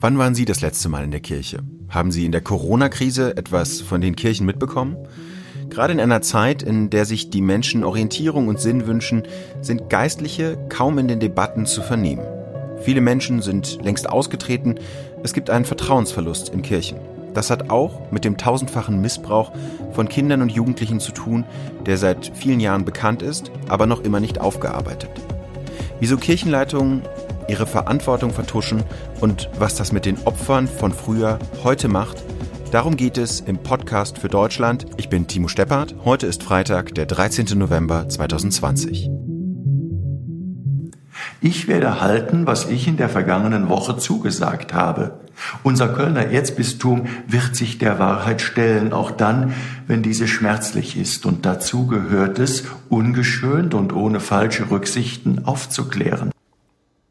Wann waren Sie das letzte Mal in der Kirche? Haben Sie in der Corona-Krise etwas von den Kirchen mitbekommen? Gerade in einer Zeit, in der sich die Menschen Orientierung und Sinn wünschen, sind Geistliche kaum in den Debatten zu vernehmen. Viele Menschen sind längst ausgetreten, es gibt einen Vertrauensverlust in Kirchen. Das hat auch mit dem tausendfachen Missbrauch von Kindern und Jugendlichen zu tun, der seit vielen Jahren bekannt ist, aber noch immer nicht aufgearbeitet. Wieso Kirchenleitungen ihre Verantwortung vertuschen und was das mit den Opfern von früher heute macht, darum geht es im Podcast für Deutschland. Ich bin Timo Steppert. Heute ist Freitag, der 13. November 2020. Ich werde halten, was ich in der vergangenen Woche zugesagt habe. Unser Kölner Erzbistum wird sich der Wahrheit stellen, auch dann, wenn diese schmerzlich ist. Und dazu gehört es, ungeschönt und ohne falsche Rücksichten aufzuklären.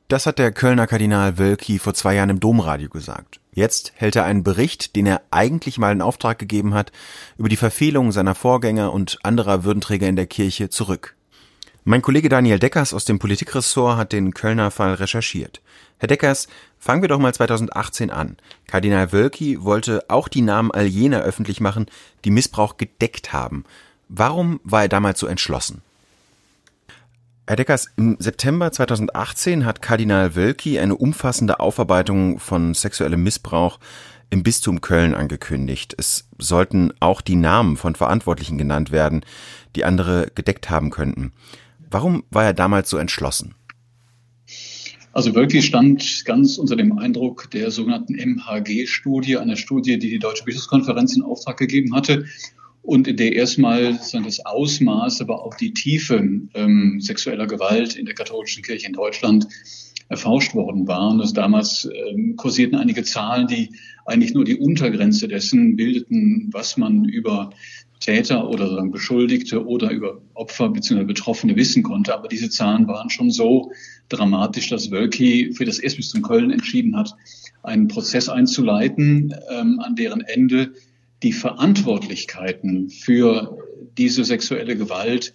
Das hat der Kölner Kardinal Wölki vor zwei Jahren im Domradio gesagt. Jetzt hält er einen Bericht, den er eigentlich mal in Auftrag gegeben hat, über die Verfehlungen seiner Vorgänger und anderer Würdenträger in der Kirche zurück. Mein Kollege Daniel Deckers aus dem Politikressort hat den Kölner Fall recherchiert. Herr Deckers, fangen wir doch mal 2018 an. Kardinal Wölki wollte auch die Namen all jener öffentlich machen, die Missbrauch gedeckt haben. Warum war er damals so entschlossen? Herr Deckers, im September 2018 hat Kardinal Wölki eine umfassende Aufarbeitung von sexuellem Missbrauch im Bistum Köln angekündigt. Es sollten auch die Namen von Verantwortlichen genannt werden, die andere gedeckt haben könnten. Warum war er damals so entschlossen? Also Wölki stand ganz unter dem Eindruck der sogenannten MHG-Studie, einer Studie, die die Deutsche Bischofskonferenz in Auftrag gegeben hatte und in der erstmal das Ausmaß, aber auch die Tiefe ähm, sexueller Gewalt in der katholischen Kirche in Deutschland erforscht worden waren. Also damals ähm, kursierten einige Zahlen, die eigentlich nur die Untergrenze dessen bildeten, was man über Täter oder Beschuldigte oder über Opfer bzw. Betroffene wissen konnte. Aber diese Zahlen waren schon so dramatisch, dass Wölki für das Erzbistum Köln entschieden hat, einen Prozess einzuleiten, ähm, an deren Ende die Verantwortlichkeiten für diese sexuelle Gewalt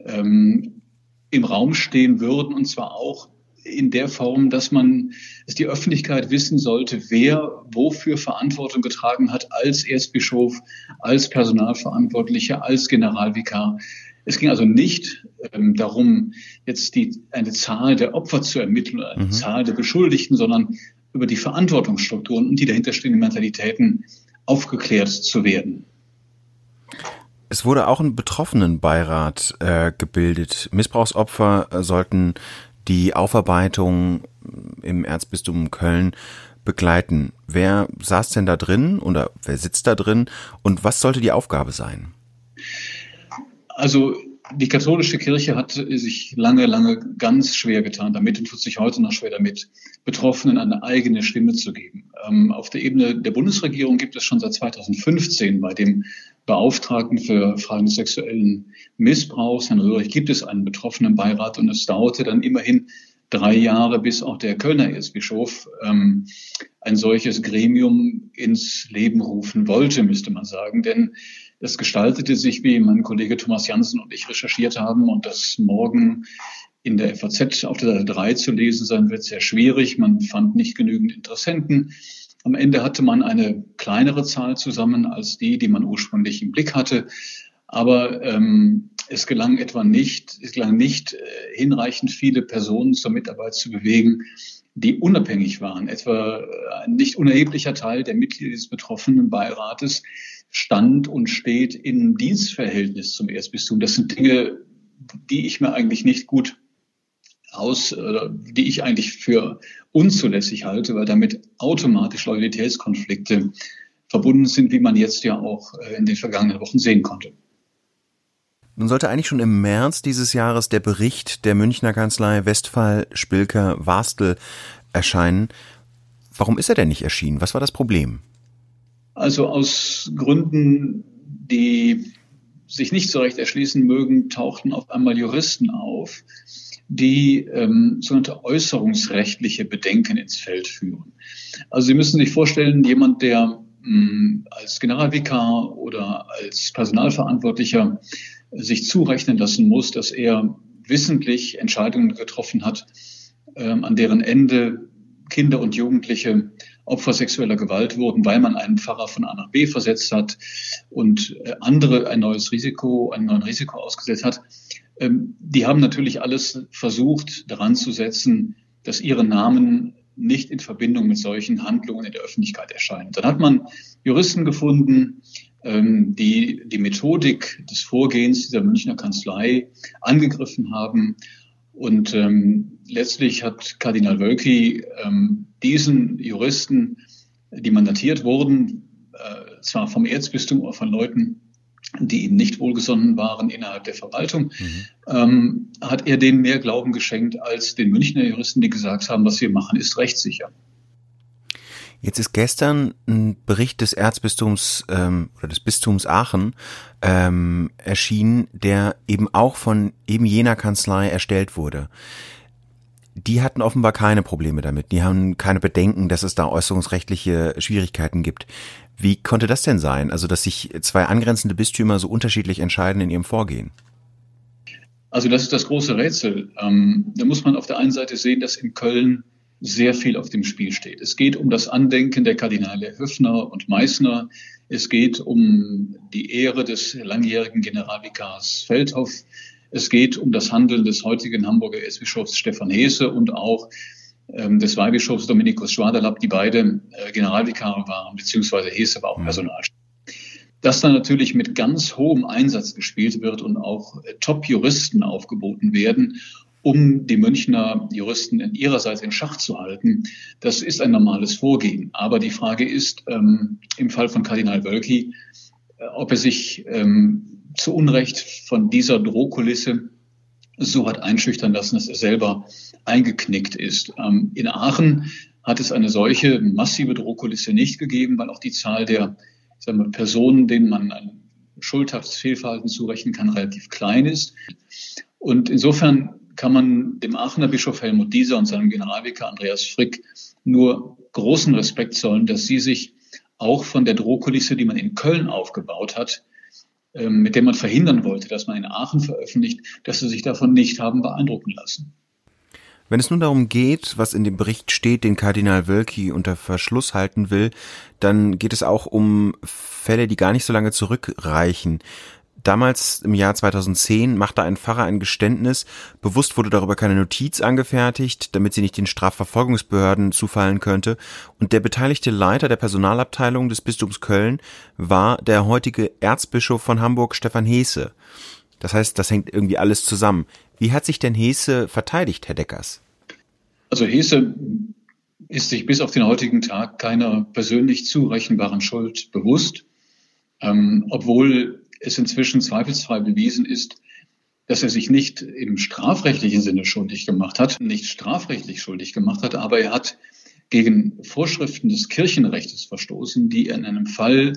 ähm, im Raum stehen würden, und zwar auch in der Form, dass man, dass die Öffentlichkeit wissen sollte, wer wofür Verantwortung getragen hat als Erzbischof, als Personalverantwortlicher, als Generalvikar. Es ging also nicht ähm, darum, jetzt die, eine Zahl der Opfer zu ermitteln, eine mhm. Zahl der Beschuldigten, sondern über die Verantwortungsstrukturen und die dahinterstehenden Mentalitäten aufgeklärt zu werden. Es wurde auch ein Betroffenenbeirat äh, gebildet. Missbrauchsopfer äh, sollten die Aufarbeitung im Erzbistum Köln begleiten. Wer saß denn da drin oder wer sitzt da drin und was sollte die Aufgabe sein? Also die katholische Kirche hat sich lange, lange ganz schwer getan damit und tut sich heute noch schwer damit, Betroffenen eine eigene Stimme zu geben. Ähm, auf der Ebene der Bundesregierung gibt es schon seit 2015 bei dem Beauftragten für Fragen des sexuellen Missbrauchs, Herrn Röhrig, gibt es einen betroffenen Beirat und es dauerte dann immerhin drei Jahre, bis auch der Kölner Erzbischof ähm, ein solches Gremium ins Leben rufen wollte, müsste man sagen. Denn es gestaltete sich, wie mein Kollege Thomas Jansen und ich recherchiert haben, und das morgen in der FAZ auf der Seite 3 zu lesen sein wird, sehr schwierig. Man fand nicht genügend Interessenten. Am Ende hatte man eine kleinere Zahl zusammen als die, die man ursprünglich im Blick hatte. Aber ähm, es gelang etwa nicht, es gelang nicht, äh, hinreichend viele Personen zur Mitarbeit zu bewegen, die unabhängig waren. Etwa äh, ein nicht unerheblicher Teil der Mitglieder des betroffenen Beirates stand und steht im Dienstverhältnis zum Erzbistum. Das sind Dinge, die ich mir eigentlich nicht gut aus, die ich eigentlich für unzulässig halte, weil damit automatisch Loyalitätskonflikte verbunden sind, wie man jetzt ja auch äh, in den vergangenen Wochen sehen konnte. Nun sollte eigentlich schon im März dieses Jahres der Bericht der Münchner Kanzlei Westphal Spilker Wastel erscheinen. Warum ist er denn nicht erschienen? Was war das Problem? Also aus Gründen, die sich nicht so recht erschließen mögen, tauchten auf einmal Juristen auf, die ähm, sogenannte äußerungsrechtliche Bedenken ins Feld führen. Also Sie müssen sich vorstellen, jemand, der mh, hm, als Generalvikar oder als Personalverantwortlicher sich zurechnen lassen muss, dass er wissentlich Entscheidungen getroffen hat, ähm, an deren Ende Kinder und Jugendliche Opfer sexueller Gewalt wurden, weil man einen Pfarrer von A nach B versetzt hat und äh, andere ein neues Risiko, ein neues Risiko ausgesetzt hat. Ähm, die haben natürlich alles versucht, daran zu setzen, dass ihre Namen nicht in Verbindung mit solchen Handlungen in der Öffentlichkeit erscheinen. Dann hat man Juristen gefunden, die die Methodik des Vorgehens dieser Münchner Kanzlei angegriffen haben. Und ähm, letztlich hat Kardinal Wölki ähm, diesen Juristen, die mandatiert wurden, äh, zwar vom Erzbistum, aber von Leuten, die ihm nicht wohlgesonnen waren innerhalb der Verwaltung, mhm. ähm, hat er denen mehr Glauben geschenkt als den Münchner Juristen, die gesagt haben, was wir machen, ist rechtssicher. Jetzt ist gestern ein Bericht des Erzbistums ähm, oder des Bistums Aachen ähm, erschienen, der eben auch von eben jener Kanzlei erstellt wurde. Die hatten offenbar keine Probleme damit. Die haben keine Bedenken, dass es da äußerungsrechtliche Schwierigkeiten gibt. Wie konnte das denn sein? Also, dass sich zwei angrenzende Bistümer so unterschiedlich entscheiden in ihrem Vorgehen? Also, das ist das große Rätsel. Ähm, da muss man auf der einen Seite sehen, dass in Köln sehr viel auf dem Spiel steht. Es geht um das Andenken der Kardinale Höfner und Meißner. Es geht um die Ehre des langjährigen Generalvikars Feldhoff. Es geht um das Handeln des heutigen Hamburger Erzbischofs Stefan Hese und auch ähm, des Weihbischofs Dominikus Schwaderlapp, die beide äh, Generalvikare waren, beziehungsweise Hese war auch mhm. Personal. Dass da natürlich mit ganz hohem Einsatz gespielt wird und auch äh, Top-Juristen aufgeboten werden um die Münchner Juristen in ihrerseits in Schach zu halten. Das ist ein normales Vorgehen. Aber die Frage ist ähm, im Fall von Kardinal Wölki, äh, ob er sich ähm, zu Unrecht von dieser Drohkulisse so hat einschüchtern lassen, dass er selber eingeknickt ist. Ähm, in Aachen hat es eine solche massive Drohkulisse nicht gegeben, weil auch die Zahl der wir, Personen, denen man ein schuldhaftes Fehlverhalten zurechnen kann, relativ klein ist. Und insofern kann man dem Aachener Bischof Helmut Dieser und seinem Generalvikar Andreas Frick nur großen Respekt zollen, dass sie sich auch von der Drohkulisse, die man in Köln aufgebaut hat, ähm, mit der man verhindern wollte, dass man in Aachen veröffentlicht, dass sie sich davon nicht haben beeindrucken lassen. Wenn es nun darum geht, was in dem Bericht steht, den Kardinal Wölki unter Verschluss halten will, dann geht es auch um Fälle, die gar nicht so lange zurückreichen. Damals im Jahr 2010 machte ein Pfarrer ein Geständnis, bewusst wurde darüber keine Notiz angefertigt, damit sie nicht den Strafverfolgungsbehörden zufallen könnte, und der beteiligte Leiter der Personalabteilung des Bistums Köln war der heutige Erzbischof von Hamburg Stefan Heese. Das heißt, das hängt irgendwie alles zusammen. Wie hat sich denn Heese verteidigt, Herr Deckers? Also Heese ist sich bis auf den heutigen Tag keiner persönlich zurechenbaren Schuld bewusst, ähm, obwohl es inzwischen zweifelsfrei bewiesen ist, dass er sich nicht im strafrechtlichen Sinne schuldig gemacht hat, nicht strafrechtlich schuldig gemacht hat, aber er hat gegen Vorschriften des Kirchenrechts verstoßen, die in einem Fall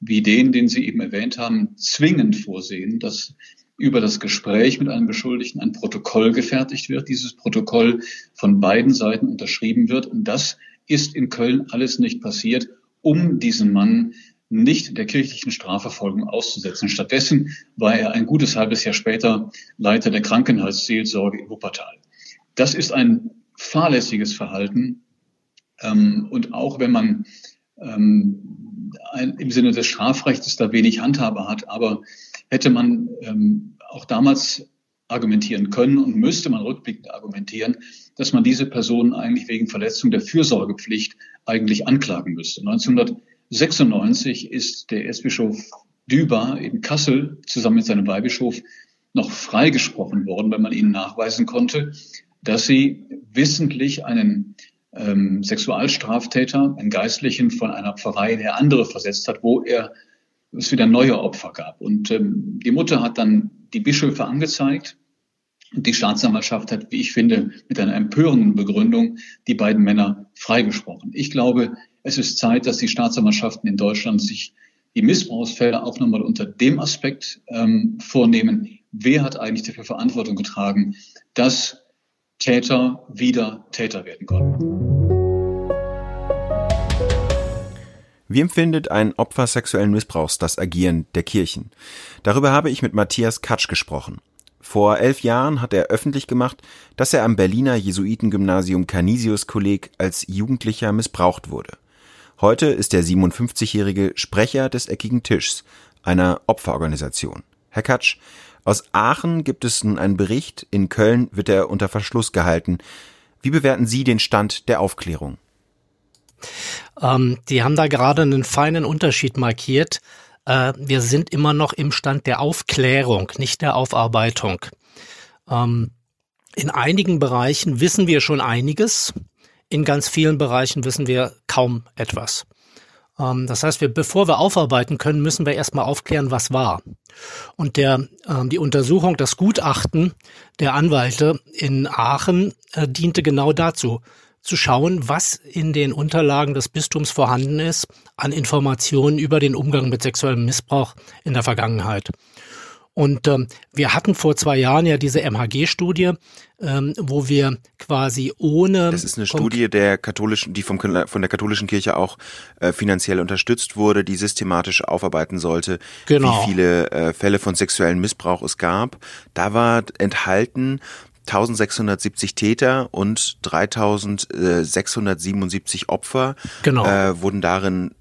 wie den, den Sie eben erwähnt haben, zwingend vorsehen, dass über das Gespräch mit einem Beschuldigten ein Protokoll gefertigt wird, dieses Protokoll von beiden Seiten unterschrieben wird. Und das ist in Köln alles nicht passiert, um diesen Mann nicht der kirchlichen Strafverfolgung auszusetzen. Stattdessen war er ein gutes halbes Jahr später Leiter der Krankenhausseelsorge in Wuppertal. Das ist ein fahrlässiges Verhalten. Ähm, und auch wenn man ähm, ein, im Sinne des Strafrechts da wenig Handhabe hat, aber hätte man ähm, auch damals argumentieren können und müsste man rückblickend argumentieren, dass man diese Person eigentlich wegen Verletzung der Fürsorgepflicht eigentlich anklagen müsste. 1900 96 ist der Erzbischof Düber in Kassel zusammen mit seinem Weihbischof noch freigesprochen worden, weil man ihnen nachweisen konnte, dass sie wissentlich einen ähm, Sexualstraftäter, einen Geistlichen von einer Pfarrei in der andere versetzt hat, wo er es wieder neue Opfer gab. Und ähm, die Mutter hat dann die Bischöfe angezeigt. Und die Staatsanwaltschaft hat, wie ich finde, mit einer empörenden Begründung die beiden Männer freigesprochen. Ich glaube, es ist Zeit, dass die Staatsanwaltschaften in Deutschland sich die Missbrauchsfälle auch nochmal unter dem Aspekt ähm, vornehmen, wer hat eigentlich dafür Verantwortung getragen, dass Täter wieder Täter werden konnten. Wie empfindet ein Opfer sexuellen Missbrauchs das Agieren der Kirchen? Darüber habe ich mit Matthias Katsch gesprochen. Vor elf Jahren hat er öffentlich gemacht, dass er am Berliner Jesuitengymnasium Canisius-Kolleg als Jugendlicher missbraucht wurde. Heute ist der 57-jährige Sprecher des Eckigen Tischs, einer Opferorganisation. Herr Katsch, aus Aachen gibt es nun einen Bericht, in Köln wird er unter Verschluss gehalten. Wie bewerten Sie den Stand der Aufklärung? Ähm, die haben da gerade einen feinen Unterschied markiert äh, wir sind immer noch im Stand der Aufklärung, nicht der Aufarbeitung. Ähm, in einigen Bereichen wissen wir schon einiges, in ganz vielen Bereichen wissen wir kaum etwas. Ähm, das heißt, wir, bevor wir aufarbeiten können, müssen wir erstmal aufklären, was war. Und der, ähm, die Untersuchung, das Gutachten der Anwälte in Aachen äh, diente genau dazu, zu schauen, was in den Unterlagen des Bistums vorhanden ist an Informationen über den Umgang mit sexuellem Missbrauch in der Vergangenheit. Und ähm, wir hatten vor zwei Jahren ja diese MHG-Studie, ähm, wo wir quasi ohne. Das ist eine Studie der katholischen, die vom, von der katholischen Kirche auch äh, finanziell unterstützt wurde, die systematisch aufarbeiten sollte, genau. wie viele äh, Fälle von sexuellem Missbrauch es gab. Da war enthalten, 1670 Täter und 3677 Opfer genau. äh, wurden darin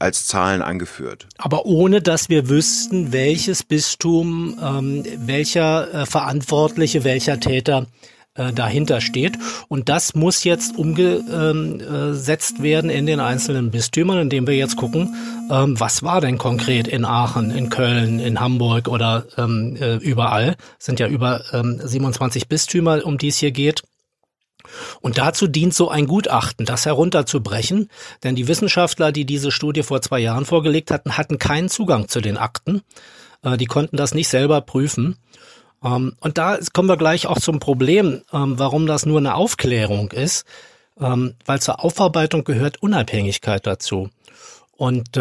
als Zahlen angeführt. Aber ohne dass wir wüssten, welches Bistum, ähm, welcher äh, Verantwortliche, welcher Täter äh, dahinter steht. Und das muss jetzt umgesetzt werden in den einzelnen Bistümern, indem wir jetzt gucken, ähm, was war denn konkret in Aachen, in Köln, in Hamburg oder ähm, äh, überall. Es sind ja über 27 Bistümer, um die es hier geht. Und dazu dient so ein Gutachten, das herunterzubrechen, denn die Wissenschaftler, die diese Studie vor zwei Jahren vorgelegt hatten, hatten keinen Zugang zu den Akten. Äh, die konnten das nicht selber prüfen. Ähm, und da kommen wir gleich auch zum Problem, ähm, warum das nur eine Aufklärung ist, ähm, weil zur Aufarbeitung gehört Unabhängigkeit dazu. Und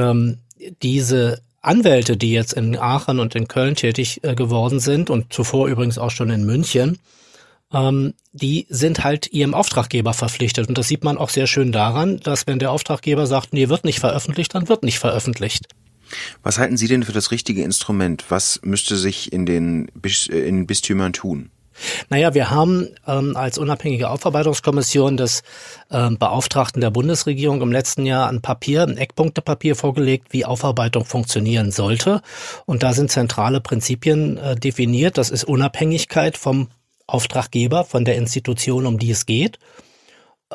diese Anwälte, die jetzt in Aachen und in Köln tätig äh, geworden sind und zuvor übrigens auch schon in München, die sind halt ihrem Auftraggeber verpflichtet. Und das sieht man auch sehr schön daran, dass wenn der Auftraggeber sagt, nee, wird nicht veröffentlicht, dann wird nicht veröffentlicht. Was halten Sie denn für das richtige Instrument? Was müsste sich in den äh, in Bistümern tun? Naja, wir haben ähm, als unabhängige Aufarbeitungskommission des ähm, Beauftragten der Bundesregierung im letzten Jahr ein Papier, ein Eckpunktepapier vorgelegt, wie Aufarbeitung funktionieren sollte. Und da sind zentrale Prinzipien äh, definiert. Das ist Unabhängigkeit vom Auftraggeber, von der Institution, um die es geht,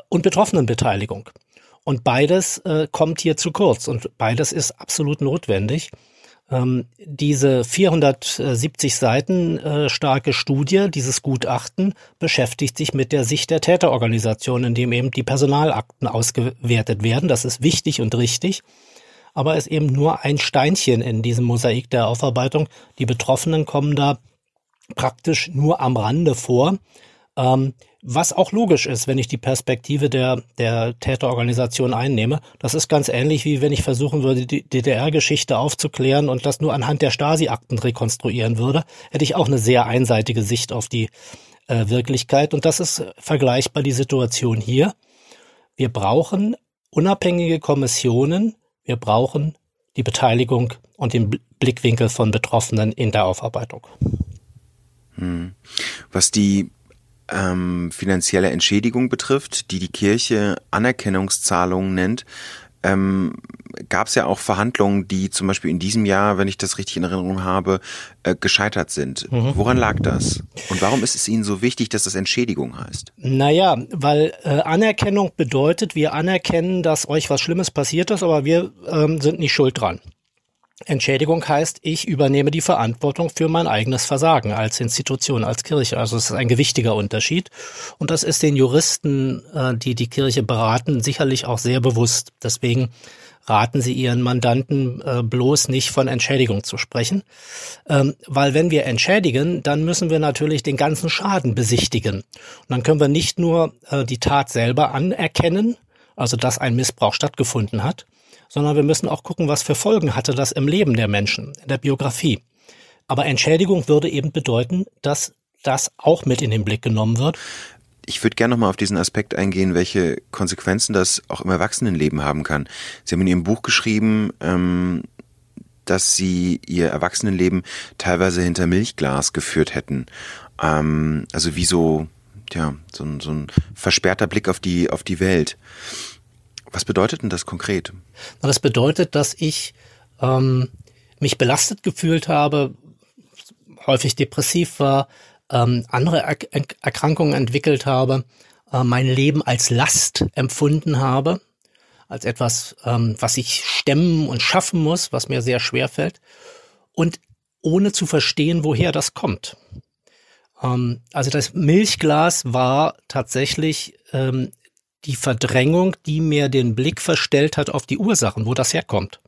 und Betroffenenbeteiligung. Und beides äh, kommt hier zu kurz und beides ist absolut notwendig. Ähm, diese 470 Seiten äh, starke Studie, dieses Gutachten, beschäftigt sich mit der Sicht der Täterorganisation, in dem eben die Personalakten ausgewertet werden. Das ist wichtig und richtig, aber ist eben nur ein Steinchen in diesem Mosaik der Aufarbeitung. Die Betroffenen kommen da praktisch nur am Rande vor. Ähm, was auch logisch ist, wenn ich die Perspektive der, der Täterorganisation einnehme. Das ist ganz ähnlich, wie wenn ich versuchen würde, die DDR-Geschichte aufzuklären und das nur anhand der Stasi-Akten rekonstruieren würde, hätte ich auch eine sehr einseitige Sicht auf die äh, Wirklichkeit. Und das ist vergleichbar die Situation hier. Wir brauchen unabhängige Kommissionen, wir brauchen die Beteiligung und den Blickwinkel von Betroffenen in der Aufarbeitung. Hm. Was die ähm, finanzielle Entschädigung betrifft, die die Kirche Anerkennungszahlungen nennt, ähm, gab es ja auch Verhandlungen, die zum Beispiel in diesem Jahr, wenn ich das richtig in Erinnerung habe, äh, gescheitert sind. Mhm. Woran lag das? Und warum ist es Ihnen so wichtig, dass das Entschädigung heißt? Naja, weil äh, Anerkennung bedeutet, wir anerkennen, dass euch was Schlimmes passiert ist, aber wir ähm, sind nicht schuld dran. Entschädigung heißt, ich übernehme die Verantwortung für mein eigenes Versagen als Institution, als Kirche. Also es ist ein gewichtiger Unterschied. Und das ist den Juristen, äh, die die Kirche beraten, sicherlich auch sehr bewusst. Deswegen raten sie ihren Mandanten äh, bloß nicht von Entschädigung zu sprechen. Ähm, weil wenn wir entschädigen, dann müssen wir natürlich den ganzen Schaden besichtigen. Und dann können wir nicht nur äh, die Tat selber anerkennen, also dass ein Missbrauch stattgefunden hat, sondern wir müssen auch gucken, was für Folgen hatte das im Leben der Menschen, in der Biografie. Aber Entschädigung würde eben bedeuten, dass das auch mit in den Blick genommen wird. Ich würde gerne nochmal auf diesen Aspekt eingehen, welche Konsequenzen das auch im Erwachsenenleben haben kann. Sie haben in Ihrem Buch geschrieben, ähm, dass sie ihr Erwachsenenleben teilweise hinter Milchglas geführt hätten. Ähm, also wie so, ja, so so ein versperrter Blick auf die, auf die Welt. Was bedeutet denn das konkret? Das bedeutet, dass ich ähm, mich belastet gefühlt habe, häufig depressiv war, ähm, andere er Erkrankungen entwickelt habe, äh, mein Leben als Last empfunden habe, als etwas, ähm, was ich stemmen und schaffen muss, was mir sehr schwer fällt, und ohne zu verstehen, woher das kommt. Ähm, also das Milchglas war tatsächlich ähm, die Verdrängung, die mir den Blick verstellt hat auf die Ursachen, wo das herkommt.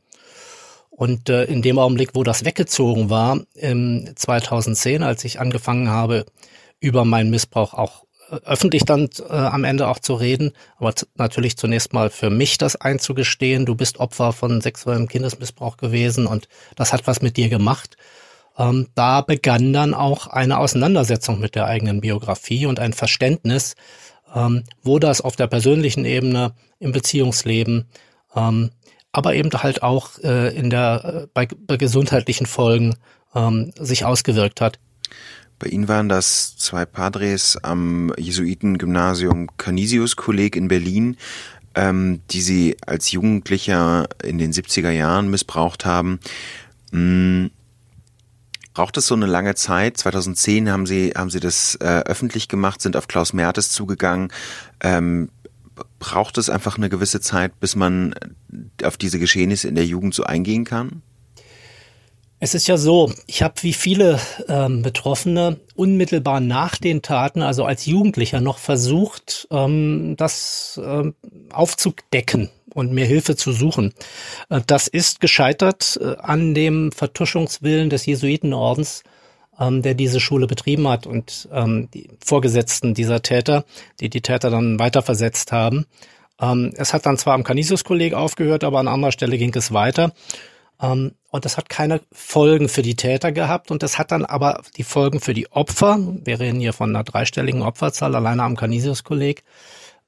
Und äh, in dem Augenblick, wo das weggezogen war, im 2010, als ich angefangen habe, über meinen Missbrauch auch äh, öffentlich dann äh, am Ende auch zu reden, aber natürlich zunächst mal für mich das einzugestehen, du bist Opfer von sexuellem Kindesmissbrauch gewesen und das hat was mit dir gemacht. Ähm, da begann dann auch eine Auseinandersetzung mit der eigenen Biografie und ein Verständnis, ähm, wo das auf der persönlichen Ebene im Beziehungsleben ähm, aber eben halt auch äh, in der äh, bei, bei gesundheitlichen Folgen ähm, sich ausgewirkt hat. Bei Ihnen waren das zwei Padres am Jesuitengymnasium Canisius-Kolleg in Berlin, ähm, die Sie als Jugendlicher in den 70er Jahren missbraucht haben. Hm, braucht es so eine lange Zeit? 2010 haben Sie, haben Sie das äh, öffentlich gemacht, sind auf Klaus Mertes zugegangen. Ähm, braucht es einfach eine gewisse Zeit, bis man auf diese Geschehnisse in der Jugend so eingehen kann? Es ist ja so, ich habe wie viele ähm, Betroffene unmittelbar nach den Taten, also als Jugendlicher, noch versucht, ähm, das ähm, aufzudecken und mir Hilfe zu suchen. Äh, das ist gescheitert äh, an dem Vertuschungswillen des Jesuitenordens ähm, der diese Schule betrieben hat und ähm, die Vorgesetzten dieser Täter, die die Täter dann weiterversetzt haben. Ähm, es hat dann zwar am Canisius-Kolleg aufgehört, aber an anderer Stelle ging es weiter. Ähm, und das hat keine Folgen für die Täter gehabt und das hat dann aber die Folgen für die Opfer, wir reden hier von einer dreistelligen Opferzahl alleine am Canisius-Kolleg,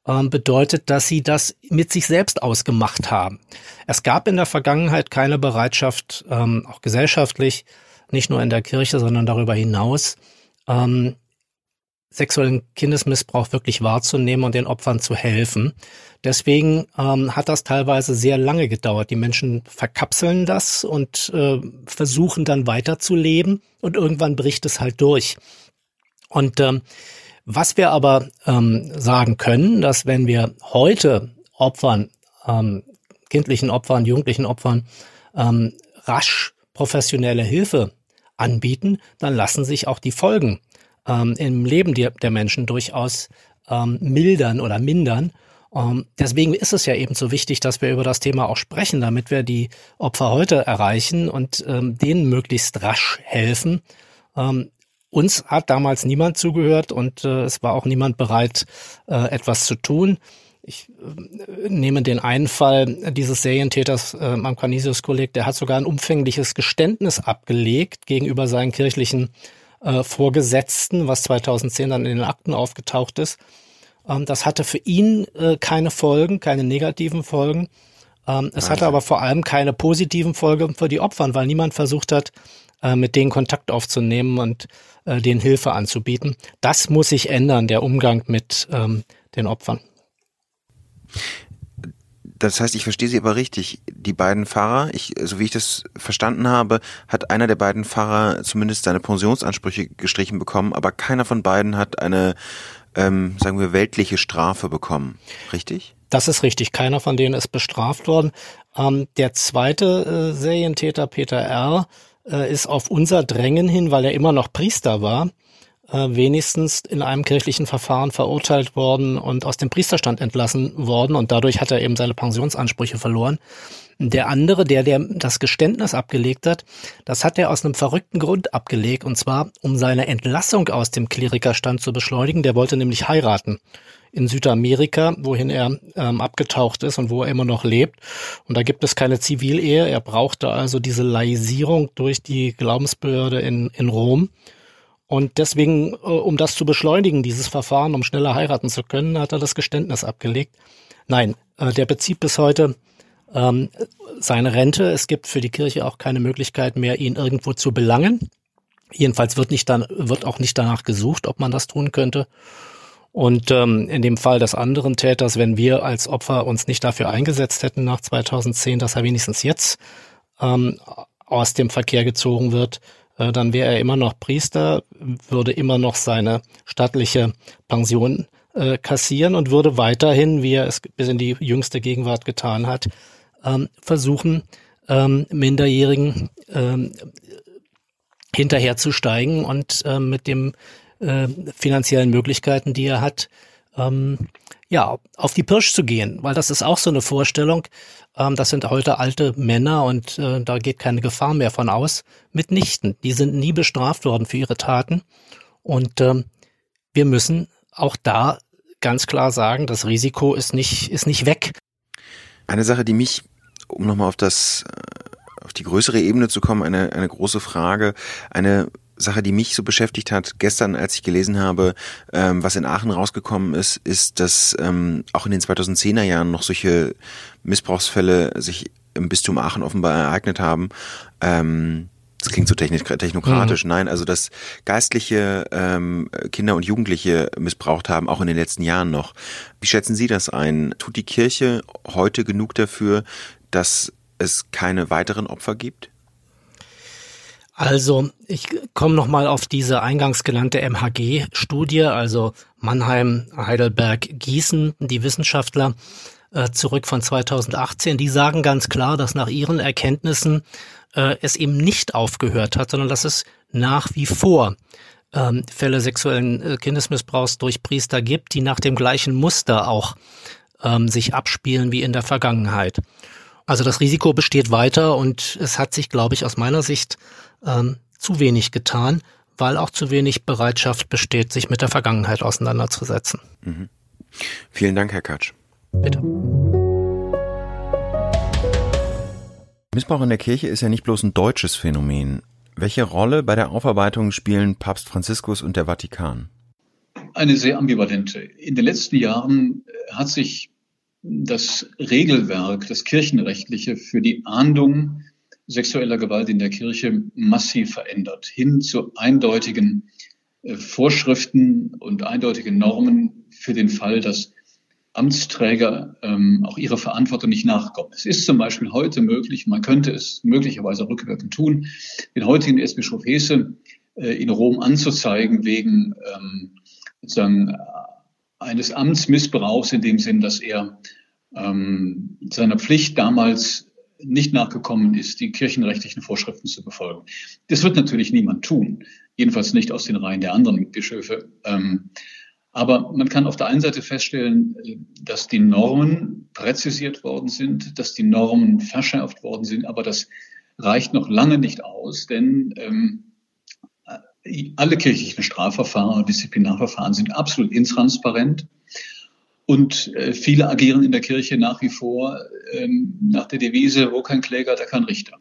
ähm, bedeutet, dass sie das mit sich selbst ausgemacht haben. Es gab in der Vergangenheit keine Bereitschaft, ähm, auch gesellschaftlich, nicht nur in der Kirche, sondern darüber hinaus, ähm, sexuellen Kindesmissbrauch wirklich wahrzunehmen und den Opfern zu helfen. Deswegen ähm, hat das teilweise sehr lange gedauert. Die Menschen verkapseln das und äh, versuchen dann weiterzuleben und irgendwann bricht es halt durch. Und ähm, was wir aber ähm, sagen können, dass wenn wir heute Opfern, ähm, kindlichen Opfern, jugendlichen Opfern ähm, rasch professionelle Hilfe anbieten, dann lassen sich auch die Folgen ähm, im Leben der, der Menschen durchaus ähm, mildern oder mindern. Ähm, deswegen ist es ja eben so wichtig, dass wir über das Thema auch sprechen, damit wir die Opfer heute erreichen und ähm, denen möglichst rasch helfen. Ähm, uns hat damals niemand zugehört und äh, es war auch niemand bereit, äh, etwas zu tun. Ich äh, nehme den einen Fall dieses Serientäters äh, am Canisius-Kolleg, der hat sogar ein umfängliches Geständnis abgelegt gegenüber seinen kirchlichen äh, Vorgesetzten, was 2010 dann in den Akten aufgetaucht ist. Ähm, das hatte für ihn äh, keine Folgen, keine negativen Folgen. Ähm, es hatte aber vor allem keine positiven Folgen für die Opfer, weil niemand versucht hat, äh, mit denen Kontakt aufzunehmen und äh, denen Hilfe anzubieten. Das muss sich ändern, der Umgang mit ähm, den Opfern. Das heißt, ich verstehe Sie aber richtig. Die beiden Fahrer, ich, so wie ich das verstanden habe, hat einer der beiden Fahrer zumindest seine Pensionsansprüche gestrichen bekommen, aber keiner von beiden hat eine, ähm, sagen wir, weltliche Strafe bekommen. Richtig? Das ist richtig. Keiner von denen ist bestraft worden. Ähm, der zweite äh, Serientäter, Peter R., äh, ist auf unser Drängen hin, weil er immer noch Priester war, äh, wenigstens in einem kirchlichen Verfahren verurteilt worden und aus dem Priesterstand entlassen worden und dadurch hat er eben seine Pensionsansprüche verloren. Der andere, der, der das Geständnis abgelegt hat, das hat er aus einem verrückten Grund abgelegt und zwar um seine Entlassung aus dem Klerikerstand zu beschleunigen. Der wollte nämlich heiraten in Südamerika, wohin er ähm, abgetaucht ist und wo er immer noch lebt. Und da gibt es keine Zivilehe. Er brauchte also diese Laisierung durch die Glaubensbehörde in, in Rom. Und deswegen, äh, um das zu beschleunigen, dieses Verfahren, um schneller heiraten zu können, hat er das Geständnis abgelegt. Nein, äh, der bezieht bis heute ähm, seine Rente. Es gibt für die Kirche auch keine Möglichkeit mehr, ihn irgendwo zu belangen. Jedenfalls wird nicht dann wird auch nicht danach gesucht, ob man das tun könnte. Und ähm, in dem Fall des anderen Täters, wenn wir als Opfer uns nicht dafür eingesetzt hätten nach 2010, dass er wenigstens jetzt ähm, aus dem Verkehr gezogen wird, dann wäre er immer noch Priester, würde immer noch seine stattliche Pension äh, kassieren und würde weiterhin, wie er es bis in die jüngste Gegenwart getan hat, ähm, versuchen, ähm, Minderjährigen ähm, hinterherzusteigen und ähm, mit dem äh, finanziellen Möglichkeiten, die er hat, ähm, ja, auf die Pirsch zu gehen, weil das ist auch so eine Vorstellung. Ähm, das sind heute alte Männer und äh, da geht keine Gefahr mehr von aus. Mitnichten. Die sind nie bestraft worden für ihre Taten. Und ähm, wir müssen auch da ganz klar sagen, das Risiko ist nicht, ist nicht weg. Eine Sache, die mich, um nochmal auf das, äh, auf die größere Ebene zu kommen, eine, eine große Frage, eine Sache, die mich so beschäftigt hat, gestern, als ich gelesen habe, ähm, was in Aachen rausgekommen ist, ist, dass ähm, auch in den 2010er Jahren noch solche Missbrauchsfälle sich im Bistum Aachen offenbar ereignet haben. Ähm, das klingt so technokratisch. Mhm. Nein, also dass Geistliche ähm, Kinder und Jugendliche missbraucht haben, auch in den letzten Jahren noch. Wie schätzen Sie das ein? Tut die Kirche heute genug dafür, dass es keine weiteren Opfer gibt? Also ich komme noch mal auf diese eingangs genannte MHG-Studie, also Mannheim, Heidelberg, Gießen, die Wissenschaftler äh, zurück von 2018. Die sagen ganz klar, dass nach ihren Erkenntnissen äh, es eben nicht aufgehört hat, sondern dass es nach wie vor ähm, Fälle sexuellen äh, Kindesmissbrauchs durch Priester gibt, die nach dem gleichen Muster auch ähm, sich abspielen wie in der Vergangenheit. Also das Risiko besteht weiter und es hat sich, glaube ich, aus meiner Sicht ähm, zu wenig getan, weil auch zu wenig Bereitschaft besteht, sich mit der Vergangenheit auseinanderzusetzen. Mhm. Vielen Dank, Herr Katsch. Bitte. Missbrauch in der Kirche ist ja nicht bloß ein deutsches Phänomen. Welche Rolle bei der Aufarbeitung spielen Papst Franziskus und der Vatikan? Eine sehr ambivalente. In den letzten Jahren hat sich das Regelwerk, das kirchenrechtliche für die Ahndung sexueller Gewalt in der Kirche massiv verändert, hin zu eindeutigen äh, Vorschriften und eindeutigen Normen für den Fall, dass Amtsträger ähm, auch ihrer Verantwortung nicht nachkommen. Es ist zum Beispiel heute möglich, man könnte es möglicherweise rückwirkend tun, den heutigen Erzbischof Hesse äh, in Rom anzuzeigen wegen ähm, sozusagen eines Amtsmissbrauchs in dem Sinn, dass er ähm, seiner Pflicht damals nicht nachgekommen ist, die kirchenrechtlichen Vorschriften zu befolgen. Das wird natürlich niemand tun, jedenfalls nicht aus den Reihen der anderen Bischöfe. Ähm, aber man kann auf der einen Seite feststellen, dass die Normen präzisiert worden sind, dass die Normen verschärft worden sind, aber das reicht noch lange nicht aus, denn ähm, alle kirchlichen Strafverfahren und Disziplinarverfahren sind absolut intransparent. Und äh, viele agieren in der Kirche nach wie vor ähm, nach der Devise, wo kein Kläger, da kein Richter.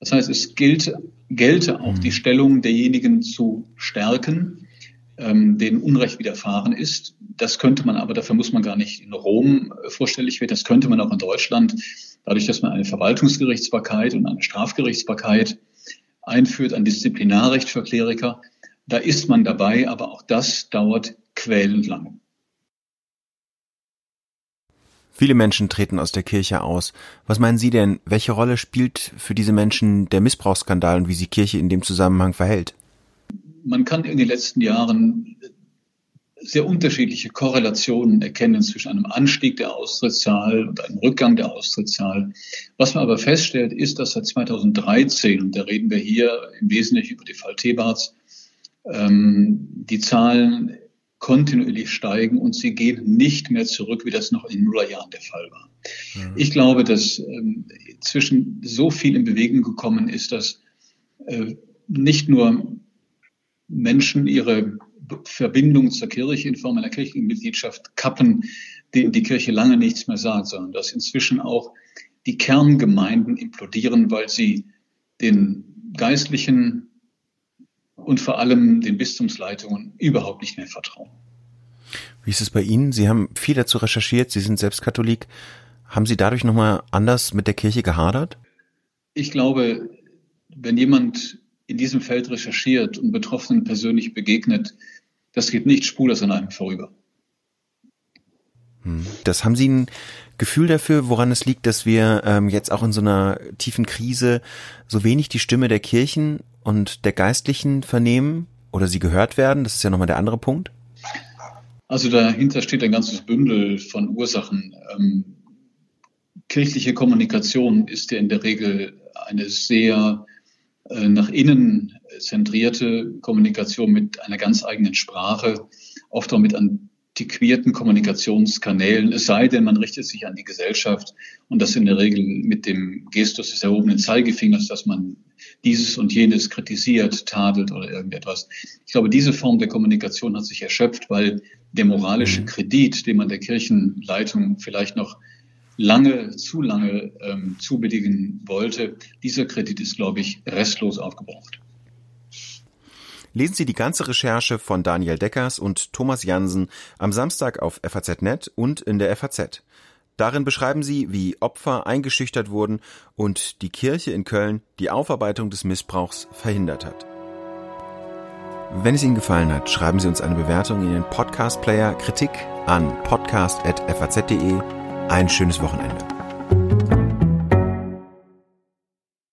Das heißt, es gilt, gelte auch die Stellung derjenigen zu stärken, ähm, denen Unrecht widerfahren ist. Das könnte man aber, dafür muss man gar nicht in Rom äh, vorstellig werden, das könnte man auch in Deutschland, dadurch, dass man eine Verwaltungsgerichtsbarkeit und eine Strafgerichtsbarkeit einführt, ein Disziplinarrecht für Kleriker. Da ist man dabei, aber auch das dauert quälend lange. Viele Menschen treten aus der Kirche aus. Was meinen Sie denn, welche Rolle spielt für diese Menschen der Missbrauchsskandal und wie sich Kirche in dem Zusammenhang verhält? Man kann in den letzten Jahren sehr unterschiedliche Korrelationen erkennen zwischen einem Anstieg der Austrittszahl und einem Rückgang der Austrittszahl. Was man aber feststellt, ist, dass seit 2013, und da reden wir hier im Wesentlichen über die Fall Thebarts, ähm, die Zahlen kontinuierlich steigen und sie gehen nicht mehr zurück, wie das noch in den Nullerjahren der Fall war. Mhm. Ich glaube, dass ähm, zwischen so viel in Bewegung gekommen ist, dass äh, nicht nur Menschen ihre Verbindung zur Kirche in Form einer kirchlichen Mitgliedschaft kappen, denen die Kirche lange nichts mehr sagt, sondern dass inzwischen auch die Kerngemeinden implodieren, weil sie den Geistlichen und vor allem den Bistumsleitungen überhaupt nicht mehr vertrauen. Wie ist es bei Ihnen? Sie haben viel dazu recherchiert, Sie sind selbst Katholik. Haben Sie dadurch nochmal anders mit der Kirche gehadert? Ich glaube, wenn jemand in diesem Feld recherchiert und Betroffenen persönlich begegnet, das geht nicht spurlos an einem vorüber. Hm. Das haben Sie ein Gefühl dafür, woran es liegt, dass wir ähm, jetzt auch in so einer tiefen Krise so wenig die Stimme der Kirchen und der Geistlichen vernehmen oder sie gehört werden? Das ist ja nochmal der andere Punkt. Also dahinter steht ein ganzes Bündel von Ursachen. Ähm, kirchliche Kommunikation ist ja in der Regel eine sehr äh, nach innen zentrierte Kommunikation mit einer ganz eigenen Sprache, oft auch mit antiquierten Kommunikationskanälen, es sei denn, man richtet sich an die Gesellschaft und das in der Regel mit dem Gestus des erhobenen Zeigefingers, dass man dieses und jenes kritisiert, tadelt oder irgendetwas. Ich glaube, diese Form der Kommunikation hat sich erschöpft, weil der moralische mhm. Kredit, den man der Kirchenleitung vielleicht noch lange, zu lange ähm, zubilligen wollte. Dieser Kredit ist, glaube ich, restlos aufgebraucht. Lesen Sie die ganze Recherche von Daniel Deckers und Thomas Jansen am Samstag auf FAZ.net und in der FAZ. Darin beschreiben sie, wie Opfer eingeschüchtert wurden und die Kirche in Köln die Aufarbeitung des Missbrauchs verhindert hat. Wenn es Ihnen gefallen hat, schreiben Sie uns eine Bewertung in den Podcast-Player Kritik an podcast.faz.de ein schönes Wochenende.